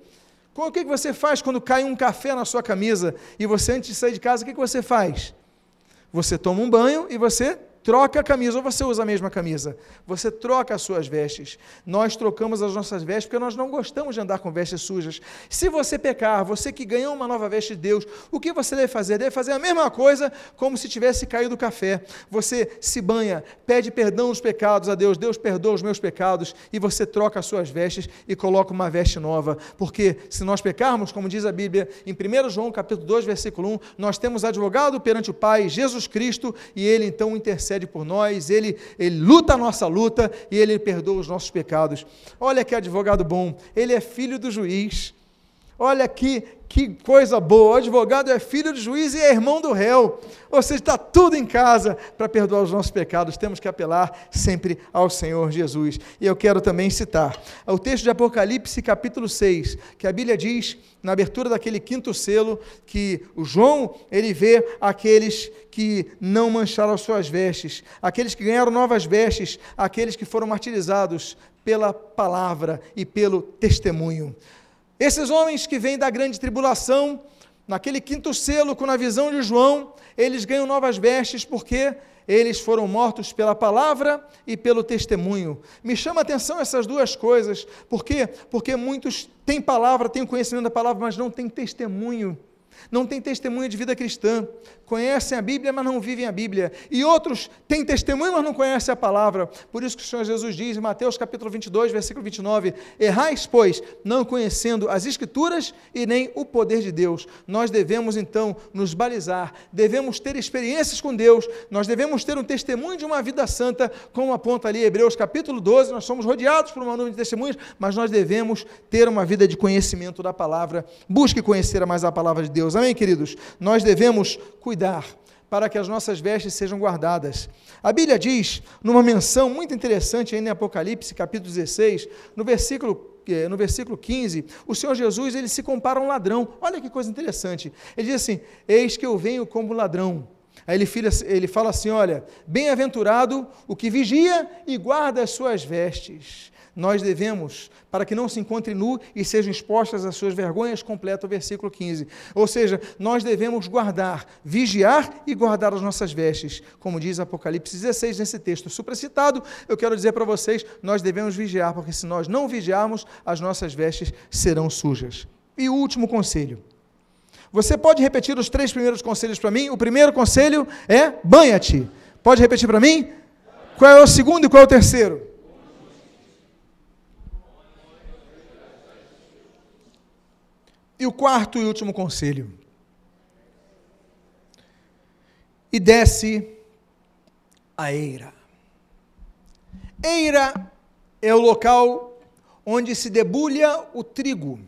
O que, que você faz quando cai um café na sua camisa e você, antes de sair de casa, o que, que você faz? Você toma um banho e você troca a camisa, ou você usa a mesma camisa, você troca as suas vestes. Nós trocamos as nossas vestes porque nós não gostamos de andar com vestes sujas. Se você pecar, você que ganhou uma nova veste de Deus, o que você deve fazer? Deve fazer a mesma coisa como se tivesse caído o café. Você se banha, pede perdão dos pecados a Deus, Deus perdoa os meus pecados, e você troca as suas vestes e coloca uma veste nova. Porque se nós pecarmos, como diz a Bíblia, em 1 João capítulo 2, versículo 1, nós temos advogado perante o Pai, Jesus Cristo, e ele então intercede intercede por nós, ele, ele luta a nossa luta e ele perdoa os nossos pecados. Olha que advogado bom, ele é filho do juiz. Olha que, que coisa boa, o advogado é filho do juiz e é irmão do réu. Ou seja, está tudo em casa para perdoar os nossos pecados. Temos que apelar sempre ao Senhor Jesus. E eu quero também citar o texto de Apocalipse, capítulo 6, que a Bíblia diz, na abertura daquele quinto selo, que o João, ele vê aqueles que não mancharam as suas vestes, aqueles que ganharam novas vestes, aqueles que foram martirizados pela palavra e pelo testemunho. Esses homens que vêm da grande tribulação, naquele quinto selo, com a visão de João, eles ganham novas vestes porque eles foram mortos pela palavra e pelo testemunho. Me chama a atenção essas duas coisas. Por quê? Porque muitos têm palavra, têm conhecimento da palavra, mas não têm testemunho. Não têm testemunho de vida cristã. Conhecem a Bíblia, mas não vivem a Bíblia. E outros têm testemunho, mas não conhecem a palavra. Por isso que o Senhor Jesus diz em Mateus capítulo 22, versículo 29, Errais, pois, não conhecendo as Escrituras e nem o poder de Deus. Nós devemos, então, nos balizar, devemos ter experiências com Deus, nós devemos ter um testemunho de uma vida santa, como aponta ali Hebreus capítulo 12, nós somos rodeados por uma nuvem de testemunhos, mas nós devemos ter uma vida de conhecimento da palavra. Busque conhecer mais a palavra de Deus. Amém, queridos? Nós devemos cuidar para que as nossas vestes sejam guardadas. A Bíblia diz, numa menção muito interessante em Apocalipse, capítulo 16, no versículo eh, no versículo 15, o Senhor Jesus ele se compara a um ladrão. Olha que coisa interessante. Ele diz assim: Eis que eu venho como ladrão. Aí ele, ele fala assim: Olha, bem-aventurado o que vigia e guarda as suas vestes nós devemos, para que não se encontre nu e sejam expostas às suas vergonhas, completa o versículo 15. Ou seja, nós devemos guardar, vigiar e guardar as nossas vestes, como diz Apocalipse 16 nesse texto supracitado. Eu quero dizer para vocês, nós devemos vigiar, porque se nós não vigiarmos, as nossas vestes serão sujas. E o último conselho. Você pode repetir os três primeiros conselhos para mim? O primeiro conselho é banha-te. Pode repetir para mim? Qual é o segundo e qual é o terceiro? E o quarto e último conselho. E desce a eira. Eira é o local onde se debulha o trigo.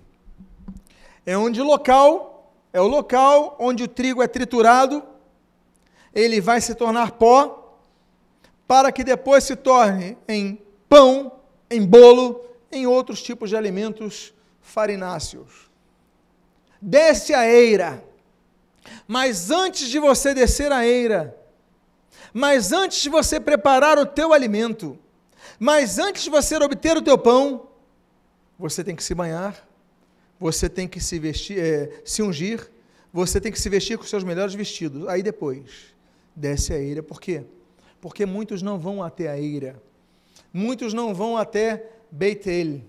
É onde local é o local onde o trigo é triturado, ele vai se tornar pó, para que depois se torne em pão, em bolo, em outros tipos de alimentos farináceos desce a eira. Mas antes de você descer a eira, mas antes de você preparar o teu alimento, mas antes de você obter o teu pão, você tem que se banhar, você tem que se vestir, é, se ungir, você tem que se vestir com os seus melhores vestidos. Aí depois, desce a eira. Por quê? Porque muitos não vão até a eira. Muitos não vão até Beit-El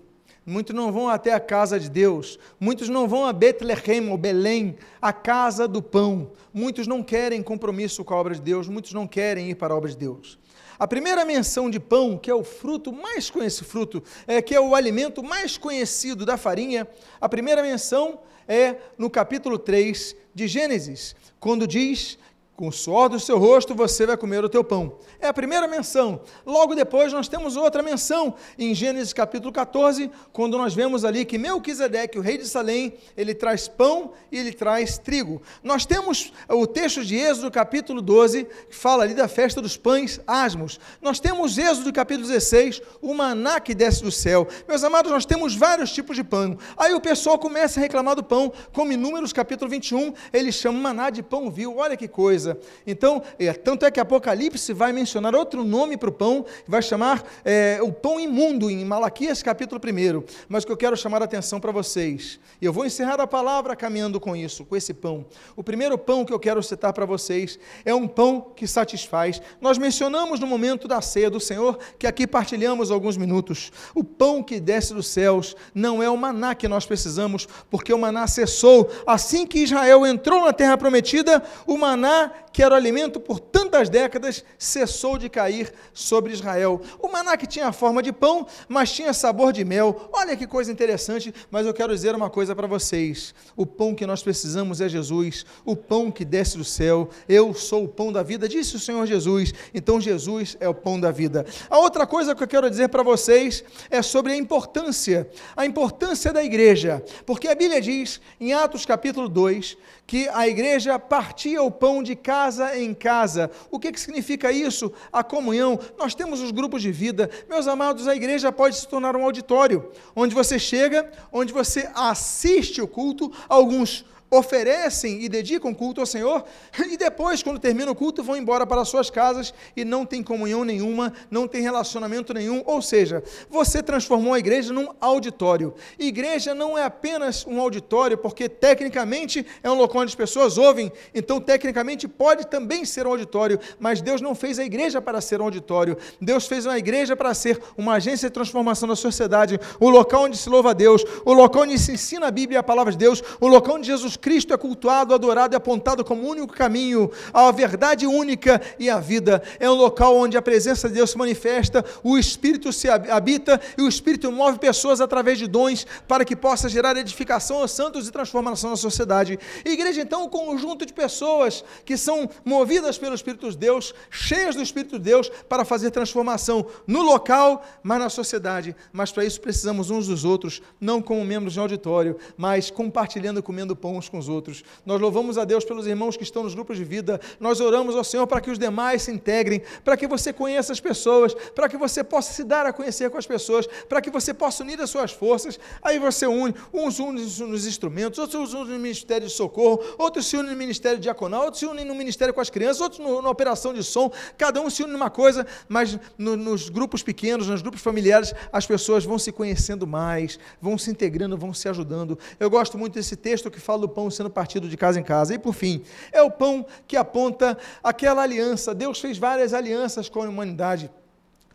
muitos não vão até a casa de Deus, muitos não vão a Betlehem ou Belém, a casa do pão, muitos não querem compromisso com a obra de Deus, muitos não querem ir para a obra de Deus. A primeira menção de pão, que é o fruto mais conhecido, fruto, é, que é o alimento mais conhecido da farinha, a primeira menção é no capítulo 3 de Gênesis, quando diz com o suor do seu rosto você vai comer o teu pão. É a primeira menção. Logo depois nós temos outra menção em Gênesis capítulo 14, quando nós vemos ali que Melquisedeque, o rei de Salém, ele traz pão e ele traz trigo. Nós temos o texto de Êxodo capítulo 12, que fala ali da festa dos pães asmos. Nós temos Êxodo capítulo 16, o maná que desce do céu. Meus amados, nós temos vários tipos de pão. Aí o pessoal começa a reclamar do pão, como em Números capítulo 21, ele chama maná de pão vil. Olha que coisa coisa. Então, é, tanto é que Apocalipse vai mencionar outro nome para o pão, vai chamar é, o pão imundo, em Malaquias capítulo 1. Mas o que eu quero chamar a atenção para vocês, e eu vou encerrar a palavra caminhando com isso, com esse pão. O primeiro pão que eu quero citar para vocês é um pão que satisfaz. Nós mencionamos no momento da ceia do Senhor, que aqui partilhamos alguns minutos. O pão que desce dos céus não é o maná que nós precisamos, porque o maná cessou. Assim que Israel entrou na terra prometida, o maná que era o alimento por tantas décadas, cessou de cair sobre Israel. O maná que tinha a forma de pão, mas tinha sabor de mel. Olha que coisa interessante, mas eu quero dizer uma coisa para vocês. O pão que nós precisamos é Jesus, o pão que desce do céu. Eu sou o pão da vida, disse o Senhor Jesus. Então Jesus é o pão da vida. A outra coisa que eu quero dizer para vocês é sobre a importância, a importância da igreja, porque a Bíblia diz em Atos capítulo 2 que a igreja partia o pão de casa em casa. O que, que significa isso? A comunhão. Nós temos os grupos de vida. Meus amados, a igreja pode se tornar um auditório, onde você chega, onde você assiste o culto, alguns oferecem e dedicam culto ao Senhor, e depois, quando termina o culto, vão embora para suas casas e não tem comunhão nenhuma, não tem relacionamento nenhum. Ou seja, você transformou a igreja num auditório. Igreja não é apenas um auditório, porque tecnicamente é um local onde as pessoas ouvem, então tecnicamente pode também ser um auditório, mas Deus não fez a igreja para ser um auditório. Deus fez uma igreja para ser uma agência de transformação da sociedade, o local onde se louva a Deus, o local onde se ensina a Bíblia e a palavra de Deus, o local onde Jesus Cristo é cultuado, adorado e apontado como o único caminho, a verdade única e a vida. É um local onde a presença de Deus se manifesta, o Espírito se habita e o Espírito move pessoas através de dons para que possa gerar edificação aos santos e transformação na sociedade. E igreja, então, um conjunto de pessoas que são movidas pelo Espírito de Deus, cheias do Espírito de Deus, para fazer transformação no local, mas na sociedade. Mas para isso precisamos uns dos outros, não como membros de auditório, mas compartilhando comendo pão com os outros. Nós louvamos a Deus pelos irmãos que estão nos grupos de vida, nós oramos ao Senhor para que os demais se integrem, para que você conheça as pessoas, para que você possa se dar a conhecer com as pessoas, para que você possa unir as suas forças. Aí você une, uns unem nos instrumentos, outros unem no ministério de socorro, outros se unem no ministério diaconal, outros se unem no ministério com as crianças, outros no, na operação de som, cada um se une numa coisa, mas no, nos grupos pequenos, nos grupos familiares, as pessoas vão se conhecendo mais, vão se integrando, vão se ajudando. Eu gosto muito desse texto que fala do pão sendo partido de casa em casa. E por fim, é o pão que aponta aquela aliança. Deus fez várias alianças com a humanidade.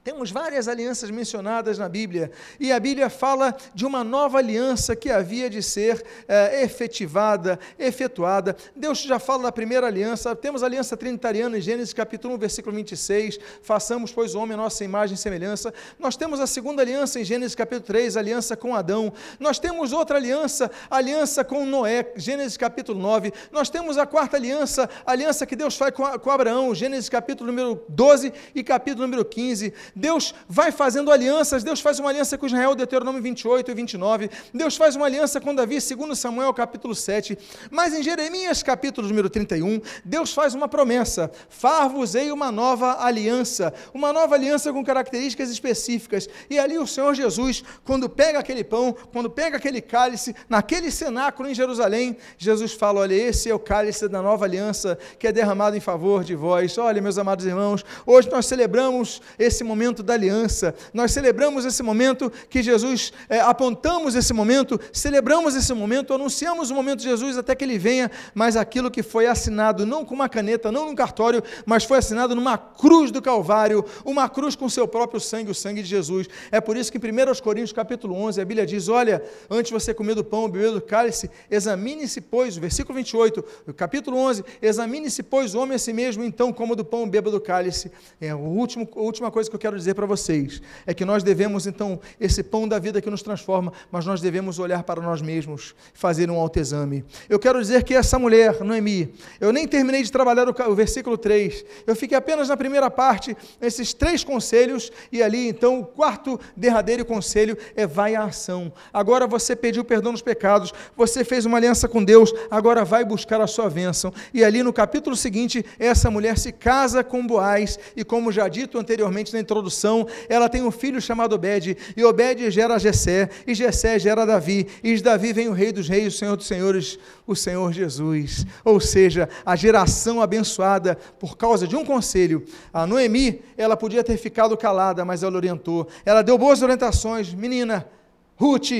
Temos várias alianças mencionadas na Bíblia, e a Bíblia fala de uma nova aliança que havia de ser é, efetivada, efetuada. Deus já fala da primeira aliança, temos a aliança trinitariana em Gênesis capítulo 1, versículo 26, façamos, pois, o homem a nossa imagem e semelhança. Nós temos a segunda aliança em Gênesis capítulo 3, aliança com Adão. Nós temos outra aliança, aliança com Noé, Gênesis capítulo 9. Nós temos a quarta aliança, aliança que Deus faz com, com Abraão, Gênesis capítulo número 12 e capítulo número 15. Deus vai fazendo alianças, Deus faz uma aliança com Israel, Deuteronômio 28 e 29, Deus faz uma aliança com Davi, segundo Samuel capítulo 7, mas em Jeremias capítulo número 31, Deus faz uma promessa, far-vos-ei uma nova aliança, uma nova aliança com características específicas, e ali o Senhor Jesus, quando pega aquele pão, quando pega aquele cálice, naquele cenáculo em Jerusalém, Jesus fala, olha, esse é o cálice da nova aliança, que é derramado em favor de vós, olha meus amados irmãos, hoje nós celebramos esse momento momento da aliança. Nós celebramos esse momento que Jesus, é, apontamos esse momento, celebramos esse momento, anunciamos o momento de Jesus até que ele venha, mas aquilo que foi assinado não com uma caneta, não num cartório, mas foi assinado numa cruz do Calvário, uma cruz com seu próprio sangue, o sangue de Jesus. É por isso que em 1 Coríntios capítulo 11, a Bíblia diz, olha, antes de você comer do pão, beber do cálice, examine-se, pois, versículo 28, o capítulo 11, examine-se, pois, o homem a si mesmo, então coma do pão, beba do cálice. É a última coisa que eu quero quero dizer para vocês é que nós devemos, então, esse pão da vida que nos transforma, mas nós devemos olhar para nós mesmos, fazer um autoexame. Eu quero dizer que essa mulher, Noemi, eu nem terminei de trabalhar o, o versículo 3, eu fiquei apenas na primeira parte, nesses três conselhos, e ali, então, o quarto derradeiro conselho é vai à ação. Agora você pediu perdão dos pecados, você fez uma aliança com Deus, agora vai buscar a sua bênção. E ali no capítulo seguinte, essa mulher se casa com Boaz, e como já dito anteriormente na introdução, introdução, ela tem um filho chamado Obed, e Obed gera Jessé, e Jessé gera Davi, e de Davi vem o rei dos reis, o senhor dos senhores, o Senhor Jesus. Ou seja, a geração abençoada por causa de um conselho. A Noemi, ela podia ter ficado calada, mas ela orientou. Ela deu boas orientações. Menina, Ruth,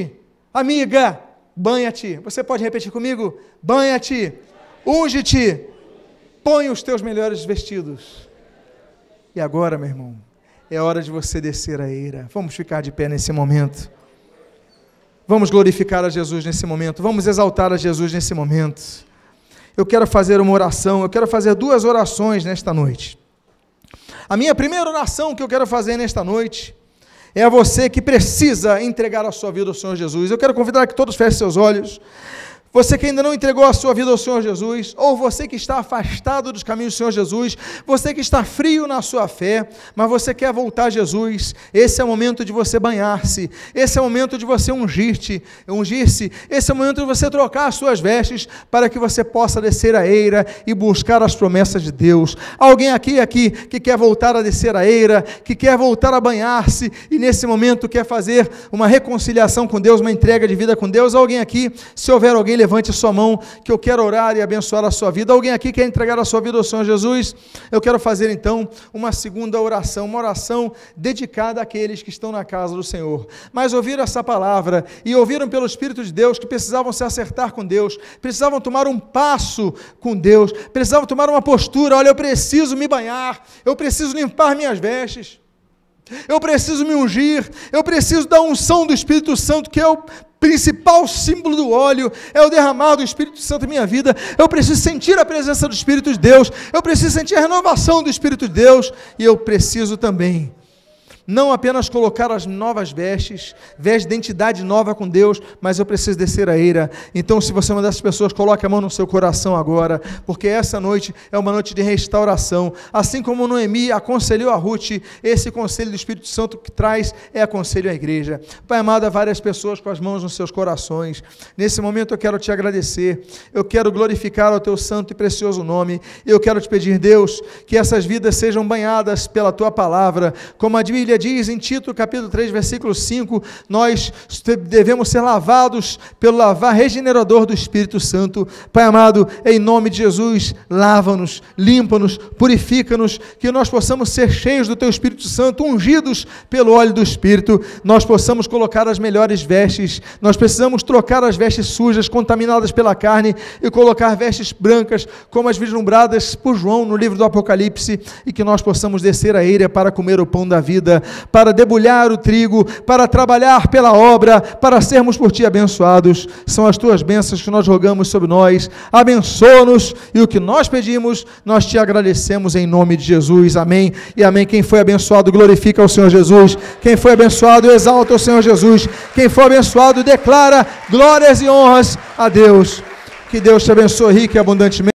amiga, banha-te. Você pode repetir comigo? Banha-te, unge-te, põe os teus melhores vestidos. E agora, meu irmão, é hora de você descer a eira. Vamos ficar de pé nesse momento. Vamos glorificar a Jesus nesse momento. Vamos exaltar a Jesus nesse momento. Eu quero fazer uma oração. Eu quero fazer duas orações nesta noite. A minha primeira oração que eu quero fazer nesta noite é a você que precisa entregar a sua vida ao Senhor Jesus. Eu quero convidar que todos fechem seus olhos. Você que ainda não entregou a sua vida ao Senhor Jesus, ou você que está afastado dos caminhos do Senhor Jesus, você que está frio na sua fé, mas você quer voltar a Jesus, esse é o momento de você banhar-se, esse é o momento de você ungir-te, ungir-se, esse é o momento de você trocar as suas vestes para que você possa descer a eira e buscar as promessas de Deus. Alguém aqui aqui que quer voltar a descer a eira, que quer voltar a banhar-se e nesse momento quer fazer uma reconciliação com Deus, uma entrega de vida com Deus. Alguém aqui, se houver alguém levante a sua mão, que eu quero orar e abençoar a sua vida. Alguém aqui quer entregar a sua vida ao Senhor Jesus? Eu quero fazer então uma segunda oração, uma oração dedicada àqueles que estão na casa do Senhor. Mas ouviram essa palavra e ouviram pelo Espírito de Deus que precisavam se acertar com Deus, precisavam tomar um passo com Deus, precisavam tomar uma postura. Olha, eu preciso me banhar, eu preciso limpar minhas vestes. Eu preciso me ungir, eu preciso da unção do Espírito Santo que eu principal símbolo do óleo é o derramar do Espírito Santo em minha vida. Eu preciso sentir a presença do Espírito de Deus, eu preciso sentir a renovação do Espírito de Deus, e eu preciso também não apenas colocar as novas vestes, veste de identidade nova com Deus, mas eu preciso descer a eira. Então, se você é uma dessas pessoas, coloque a mão no seu coração agora, porque essa noite é uma noite de restauração. Assim como Noemi aconselhou a Ruth, esse conselho do Espírito Santo que traz é aconselho à igreja. Pai amado, a várias pessoas com as mãos nos seus corações. Nesse momento eu quero te agradecer, eu quero glorificar o teu santo e precioso nome. Eu quero te pedir, Deus, que essas vidas sejam banhadas pela tua palavra, como a Bíblia Bíblia diz em Tito, capítulo 3, versículo 5, nós devemos ser lavados pelo lavar regenerador do Espírito Santo. Pai amado, em nome de Jesus, lava-nos, limpa-nos, purifica-nos, que nós possamos ser cheios do Teu Espírito Santo, ungidos pelo óleo do Espírito, nós possamos colocar as melhores vestes, nós precisamos trocar as vestes sujas, contaminadas pela carne, e colocar vestes brancas, como as vislumbradas por João no livro do Apocalipse, e que nós possamos descer a eira para comer o pão da vida para debulhar o trigo, para trabalhar pela obra, para sermos por ti abençoados. São as tuas bênçãos que nós rogamos sobre nós. Abençoa-nos e o que nós pedimos, nós te agradecemos em nome de Jesus. Amém. E amém. Quem foi abençoado, glorifica o Senhor Jesus. Quem foi abençoado, exalta o Senhor Jesus. Quem foi abençoado, declara glórias e honras a Deus. Que Deus te abençoe rico e abundantemente.